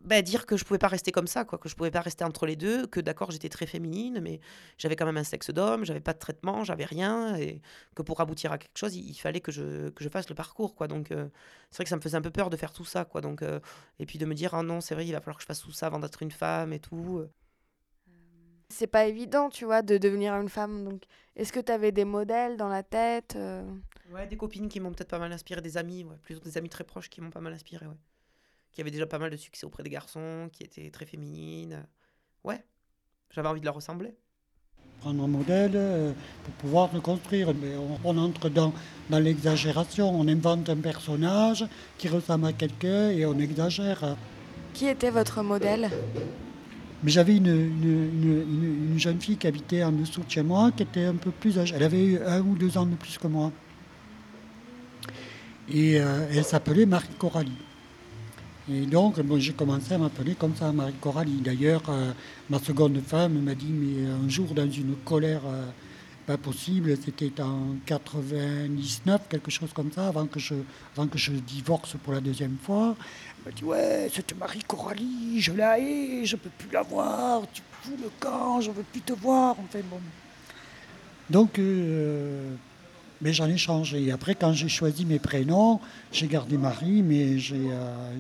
Bah, dire que je pouvais pas rester comme ça, quoi, que je pouvais pas rester entre les deux, que d'accord, j'étais très féminine, mais j'avais quand même un sexe d'homme, j'avais pas de traitement, j'avais rien, et que pour aboutir à quelque chose, il, fallait que je, que je fasse le parcours, quoi. Donc, euh, c'est vrai que ça me faisait un peu peur de faire tout ça, quoi. Donc, euh, et puis de me dire, ah non, c'est vrai, il va falloir que je fasse tout ça avant d'être une femme et tout. euh. C'est pas évident, tu vois, de devenir une femme. Donc, est-ce que tu avais des modèles dans la tête Ouais, des copines qui m'ont peut-être pas mal inspiré, des amis, ouais, plutôt des amis très proches qui m'ont pas mal inspiré, ouais. Qui avaient déjà pas mal de succès auprès des garçons, qui étaient très féminines. Ouais, j'avais envie de leur ressembler. prendre un modèle euh, pour pouvoir le construire. Mais on, on entre dans, dans l'exagération, on invente un personnage qui ressemble à quelqu'un et on exagère. Qui était votre modèle? Mais j'avais une, une- une- une- une jeune fille qui habitait en dessous de chez moi, qui était un peu plus âgée. Elle avait eu un ou deux ans de plus que moi. Et euh, elle s'appelait Marie Coralie. Et donc, bon, j'ai commencé à m'appeler comme ça, Marie Coralie. D'ailleurs, euh, ma seconde femme m'a dit, mais un jour, dans une colère euh, pas possible, c'était en 99, quelque chose comme ça, avant que je, avant que je divorce pour la deuxième fois. Elle m'a dit, ouais, cette Marie Coralie, je la hais, je peux plus la voir, tu fous le camp, je veux plus te voir. Enfin, bon. Donc, euh, mais j'en ai changé. Après, quand j'ai choisi mes prénoms, j'ai gardé Marie, mais j'ai euh,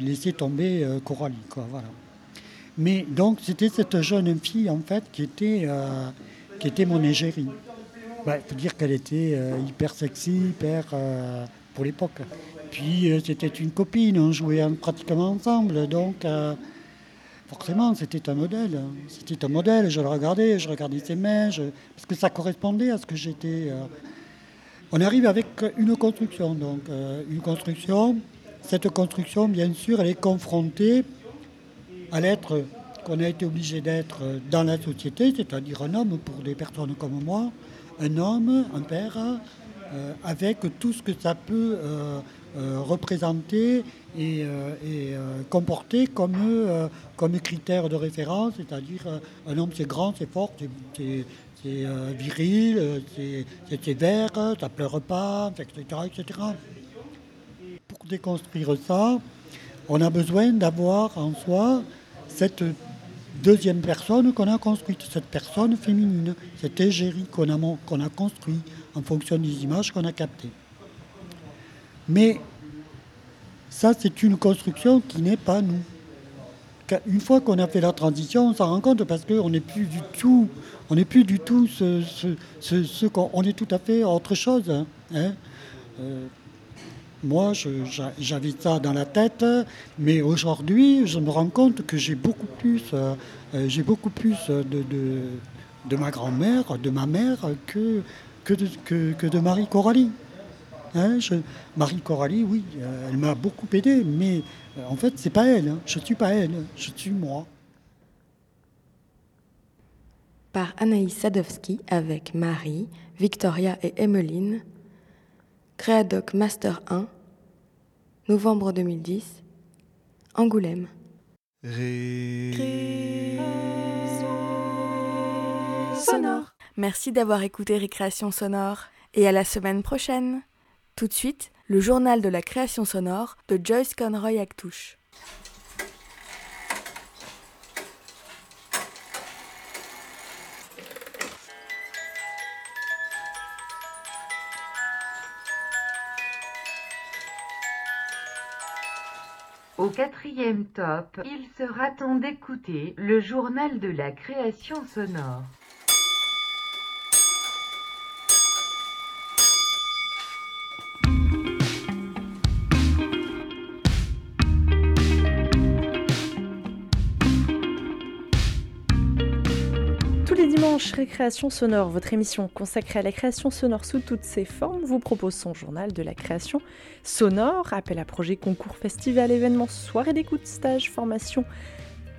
laissé tomber euh, Coralie. Voilà. Mais donc, c'était cette jeune fille, en fait, qui était, euh, qui était mon égérie. Bah, Il faut dire qu'elle était euh, hyper sexy, hyper. pour l'époque. Puis, c'était une copine, on jouait en- pratiquement ensemble. Donc, forcément, c'était un modèle. hein. C'était un modèle, je le regardais, je regardais ses mains, parce que ça correspondait à ce que j'étais. euh. On arrive avec une construction. Donc, euh, une construction, cette construction, bien sûr, elle est confrontée à l'être qu'on a été obligé d'être dans la société, c'est-à-dire un homme pour des personnes comme moi, un homme, un père, euh, avec tout ce que ça peut euh, représenter et, euh, et, euh, comporter comme, comme critère de référence, c'est-à-dire un homme c'est grand, c'est fort, c'est- viril, c'est sévère, ça pleure pas, etc., etc. Pour déconstruire ça, on a besoin d'avoir en soi cette deuxième personne qu'on a construite, cette personne féminine, cette égérie qu'on a, mon- qu'on a construit en fonction des images qu'on a captées. Mais ça, c'est une construction qui n'est pas nous. Une fois qu'on a fait la transition, on s'en rend compte parce qu'on n'est plus du tout, on n'est plus du tout ce, ce- ce- qu'on on est tout à fait autre chose. hein, hein. Euh, Moi, j'avais ça dans la tête, mais aujourd'hui, je me rends compte que j'ai beaucoup plus, euh, euh, j'ai beaucoup plus de, de, de ma grand-mère, de ma mère, que, que, que de Marie Coralie. Hein, je- Marie Coralie, oui, euh, elle m'a beaucoup aidé, mais euh, en fait, c'est pas elle. hein. Je ne suis pas elle, je suis moi. Par Anaïs Sadowski avec Marie, Victoria et Emmeline. Créadoc Master 1, novembre 2010, Angoulême. Sonore. Merci d'avoir écouté Récréation Sonore et à la semaine prochaine. Tout de suite, le journal de la création sonore de Joyce Conroy Actouche. Au quatrième top, il sera temps d'écouter le journal de la création sonore. Récréation Sonore, votre émission consacrée à la création sonore sous toutes ses formes, vous propose son journal de la création sonore, appel à projet, concours, festival, événements, soirée d'écoute, stage, formation.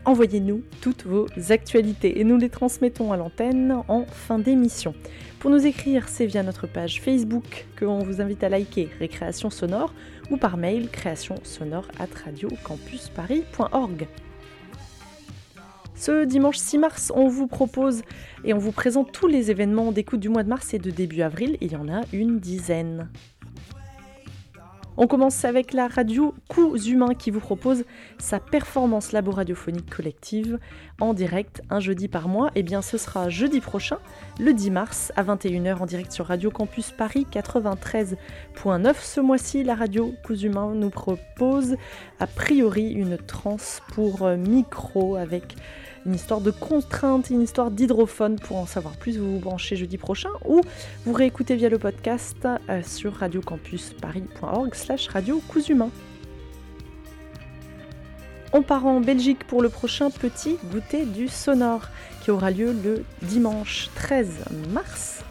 Envoyez-nous toutes vos actualités et nous les transmettons à l'antenne en fin d'émission. Pour nous écrire, c'est via notre page Facebook que on vous invite à liker Récréation Sonore ou par mail création sonore at radiocampusparis.org. Ce dimanche 6 mars, on vous propose et on vous présente tous les événements d'écoute du mois de mars et de début avril. Il y en a une dizaine. On commence avec la radio Coups Humains qui vous propose sa performance labo radiophonique collective en direct un jeudi par mois. Et bien ce sera jeudi prochain, le 10 mars à 21h en direct sur Radio Campus Paris 93.9. Ce mois-ci, la radio Coups Humains nous propose a priori une transe pour euh, micro avec une histoire de contrainte, une histoire d'hydrophone. Pour en savoir plus, vous vous branchez jeudi prochain ou vous réécoutez via le podcast euh, sur radiocampusparis.org slash radio. On part en Belgique pour le prochain petit goûter du sonore qui aura lieu le dimanche 13 mars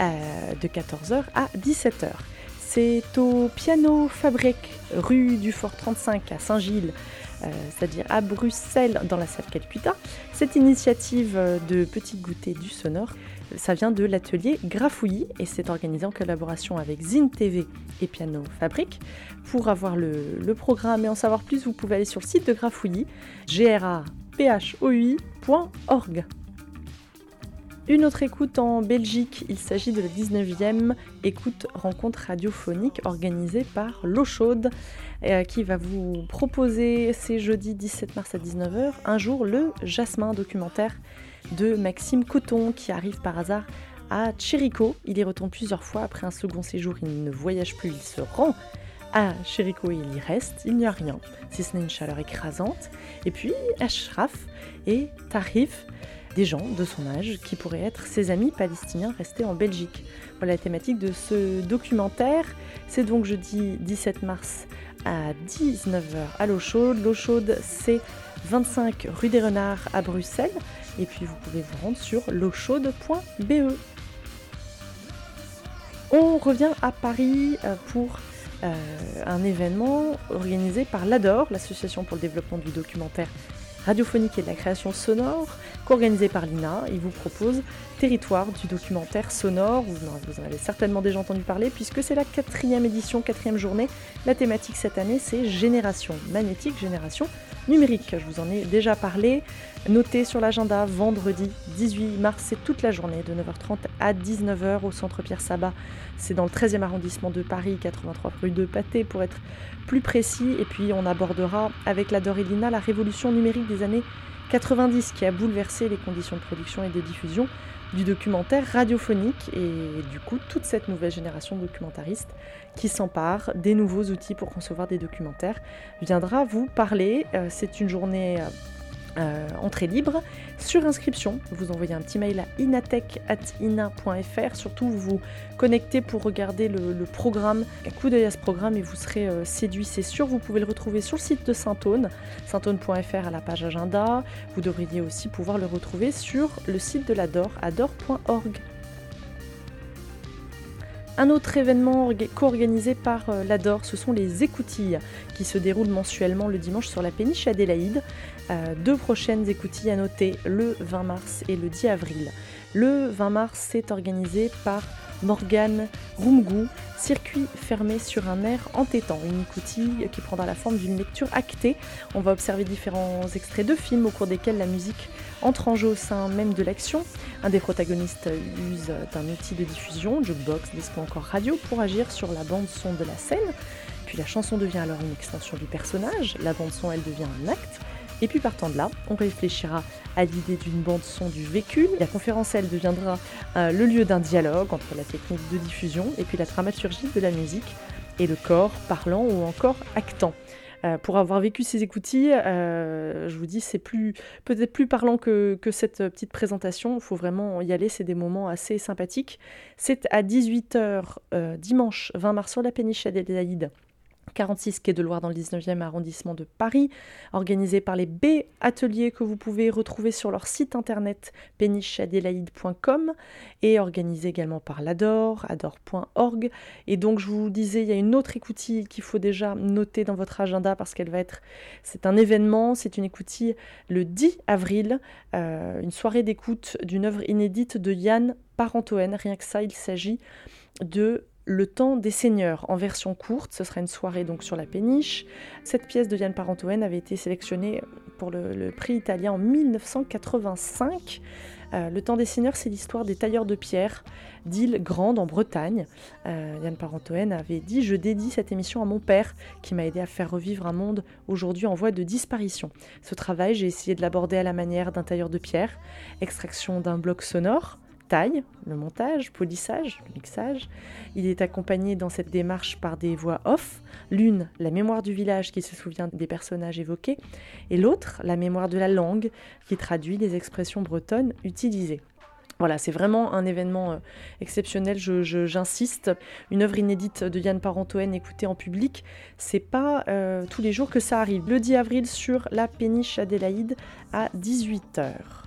euh, de 14h à 17h. C'est au Piano Fabrique, rue du Fort 35 à Saint-Gilles, c'est-à-dire à Bruxelles, dans la salle Calcutta. Cette initiative euh, de petit goûter du sonore, ça vient de l'atelier Grafouillis et c'est organisé en collaboration avec Zine TV et Piano Fabrique. Pour avoir le, programme et en savoir plus, vous pouvez aller sur le site de Grafouillis, graphoi.org. Une autre écoute en Belgique, il s'agit de la 19e écoute rencontre radiophonique organisée par L'eau chaude euh, qui va vous proposer, c'est jeudi 17 mars à 19h, un jour le Jasmin documentaire de Maxime Coton qui arrive par hasard à Chérico. Il y retourne plusieurs fois. Après un second séjour, il ne voyage plus, il se rend à Chérico et il y reste, il n'y a rien, si ce n'est une chaleur écrasante. Et puis Ashraf et Tarif, des gens de son âge qui pourraient être ses amis palestiniens restés en Belgique. Voilà la thématique de ce documentaire. C'est donc jeudi 17 mars à 19h à l'eau chaude. L'eau chaude, c'est 25 rue des Renards à Bruxelles. Et puis vous pouvez vous rendre sur l'eauchaude.be. On revient à Paris euh, pour euh, un événement organisé par l'ADOR, l'association pour le développement du documentaire radiophonique et de la création sonore, co-organisé par l'INA. Il vous propose Territoire du documentaire sonore. Vous vous en avez certainement déjà entendu parler puisque c'est la quatrième édition, quatrième journée. La thématique cette année, c'est Génération magnétique, génération numérique. Je vous en ai déjà parlé. Notez sur l'agenda vendredi 18 mars, c'est toute la journée de 9h30 à 19h au centre Pierre Sabat. C'est dans le 13e arrondissement de Paris, 83 rue de Pâté pour être plus précis. Et puis on abordera avec la Dorilina la révolution numérique des années 90 qui a bouleversé les conditions de production et de diffusion du documentaire radiophonique et du coup toute cette nouvelle génération de documentaristes qui s'empare des nouveaux outils pour concevoir des documentaires viendra vous parler. Euh, C'est une journée euh, entrée libre sur inscription. Vous envoyez un petit mail à inatech.ina.fr. Surtout, vous vous connectez pour regarder le, programme. Un coup d'œil à ce programme et vous serez euh, séduit, c'est sûr. Vous pouvez le retrouver sur le site de Saint-Aune, saint-aune.fr à la page agenda. Vous devriez aussi pouvoir le retrouver sur le site de l'Ador, ador.org. Un autre événement co-organisé par euh, l'Ador, ce sont les écoutilles qui se déroulent mensuellement le dimanche sur la péniche Adélaïde. Euh, deux prochaines écoutilles à noter le 20 mars et le 10 avril. Le 20 mars, c'est organisé par Morgane Rumgou, circuit fermé sur un air entêtant, une écoutille qui prendra la forme d'une lecture actée. On va observer différents extraits de films au cours desquels la musique entre en jeu au sein même de l'action. Un des protagonistes use d'un outil de diffusion, jukebox, disque ou encore radio, pour agir sur la bande son de la scène. Puis la chanson devient alors une extension du personnage, la bande son elle devient un acte. Et puis partant de là, on réfléchira à l'idée d'une bande son du véhicule. La conférence, elle, deviendra euh, le lieu d'un dialogue entre la technique de diffusion et puis la dramaturgie de la musique et le corps parlant ou encore actant. Euh, pour avoir vécu ces écoutilles, euh, je vous dis, c'est plus peut-être plus parlant que, que, cette petite présentation. Il faut vraiment y aller, c'est des moments assez sympathiques. C'est à 18h dimanche 20 mars sur la péniche Adélaïde 46 quai de Loire dans le 19e arrondissement de Paris, organisé par les B Ateliers que vous pouvez retrouver sur leur site internet pénicheadélaïde.com et organisé également par l'Ador, ador.org. Et donc je vous disais, il y a une autre écoutille qu'il faut déjà noter dans votre agenda parce qu'elle va être, c'est un événement, c'est une écoutille le 10 avril, euh, une soirée d'écoute d'une œuvre inédite de Yann Parentoen. Rien que ça, il s'agit de le temps des seigneurs en version courte, ce sera une soirée donc sur la péniche. Cette pièce de Yann Parentoen avait été sélectionnée pour le, prix italien en 1985. Euh, le temps des seigneurs, c'est l'histoire des tailleurs de pierre d'île Grande en Bretagne. Euh, Yann Parentoen avait dit Je dédie cette émission à mon père qui m'a aidé à faire revivre un monde aujourd'hui en voie de disparition. Ce travail, j'ai essayé de l'aborder à la manière d'un tailleur de pierre, extraction d'un bloc sonore, le montage, polissage, le mixage. Il est accompagné dans cette démarche par des voix off, l'une la mémoire du village qui se souvient des personnages évoqués, et l'autre la mémoire de la langue qui traduit les expressions bretonnes utilisées. Voilà, c'est vraiment un événement euh, exceptionnel, j'insiste. Une œuvre inédite de Yann Parentoen écoutée en public, c'est pas euh, tous les jours que ça arrive. Le 10 avril sur la péniche Adélaïde à 18h.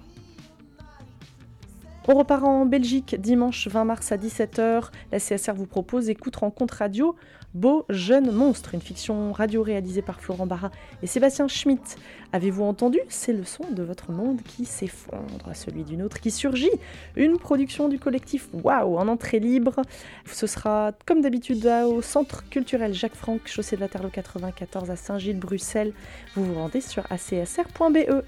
On repart en Belgique dimanche 20 mars à 17h. La CSR vous propose Écoute Rencontre Radio, Beau Jeune Monstre, une fiction radio réalisée par Florent Barra et Sébastien Schmitt. Avez-vous entendu? C'est le son de votre monde qui s'effondre, celui d'une autre qui surgit. Une production du collectif Waouh en entrée libre. Ce sera comme d'habitude au Centre culturel Jacques Franck, chaussée de la Terre 94 à Saint-Gilles, Bruxelles. Vous vous rendez sur acsr.be.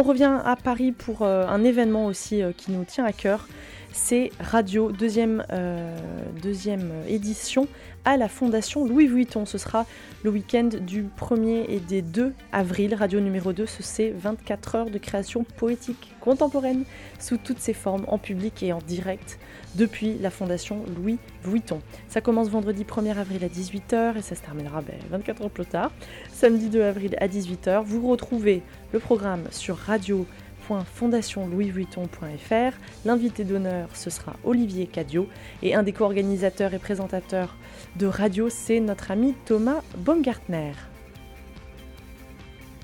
On revient à Paris pour euh, un événement aussi euh, qui nous tient à cœur. C'est Radio, deuxième, euh, deuxième édition à la Fondation Louis Vuitton. Ce sera le week-end du 1er et des 2 avril. Radio numéro 2, ce c'est 24 heures de création poétique contemporaine sous toutes ses formes, en public et en direct, depuis la Fondation Louis Vuitton. Ça commence vendredi 1er avril à 18h et ça se terminera 24 ben, heures plus tard, samedi 2 avril à 18h. Vous retrouvez le programme sur radio www.fondationlouisvuitton.fr. L'invité d'honneur, ce sera Olivier Cadio. Et un des co-organisateurs et présentateurs de radio, c'est notre ami Thomas Baumgartner.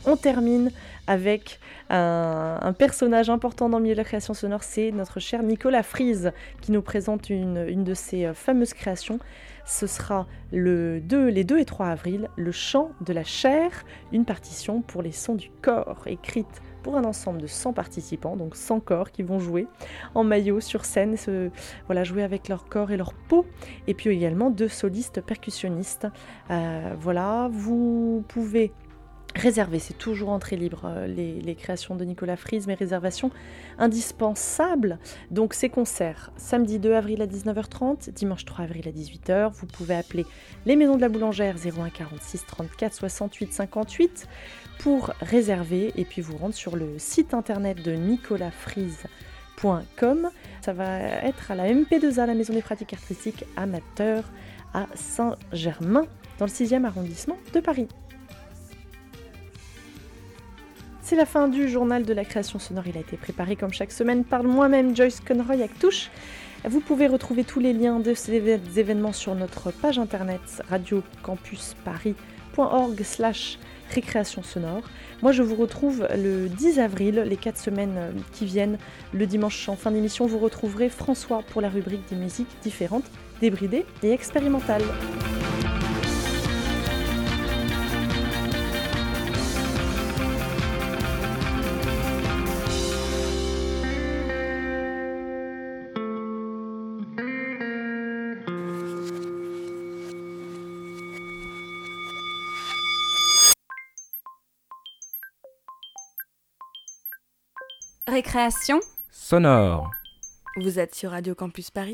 On termine avec un, personnage important dans le milieu de la création sonore, c'est notre cher Nicolas Frise qui nous présente une, de ses euh, fameuses créations. Ce sera le 2, les 2 et 3 avril, le chant de la chair, une partition pour les sons du corps, écrite pour un ensemble de 100 participants, donc 100 corps qui vont jouer en maillot sur scène, voilà, jouer avec leur corps et leur peau, et puis également deux solistes percussionnistes. Euh, voilà, vous pouvez réserver, c'est toujours entrée libre, euh, les, créations de Nicolas Frise, mais réservation indispensable. Donc ces concerts, samedi 2 avril à 19h30, dimanche 3 avril à 18h, vous pouvez appeler les Maisons de la Boulangère 01 46 34 68 58 pour réserver et puis vous rendre sur le site internet de nicolasfrise.com. Ça va être à la MP2A, la Maison des pratiques artistiques amateurs à Saint-Germain, dans le 6e arrondissement de Paris. C'est la fin du journal de la création sonore. Il a été préparé comme chaque semaine par moi-même, Joyce Conroy Actouche. Vous pouvez retrouver tous les liens de ces événements sur notre page internet radiocampusparis.org slash récréation sonore. Moi, je vous retrouve le 10 avril, les 4 semaines qui viennent. Le dimanche, en fin d'émission, vous retrouverez François pour la rubrique des musiques différentes, débridées et expérimentales. Récréation sonore. Vous êtes sur Radio Campus Paris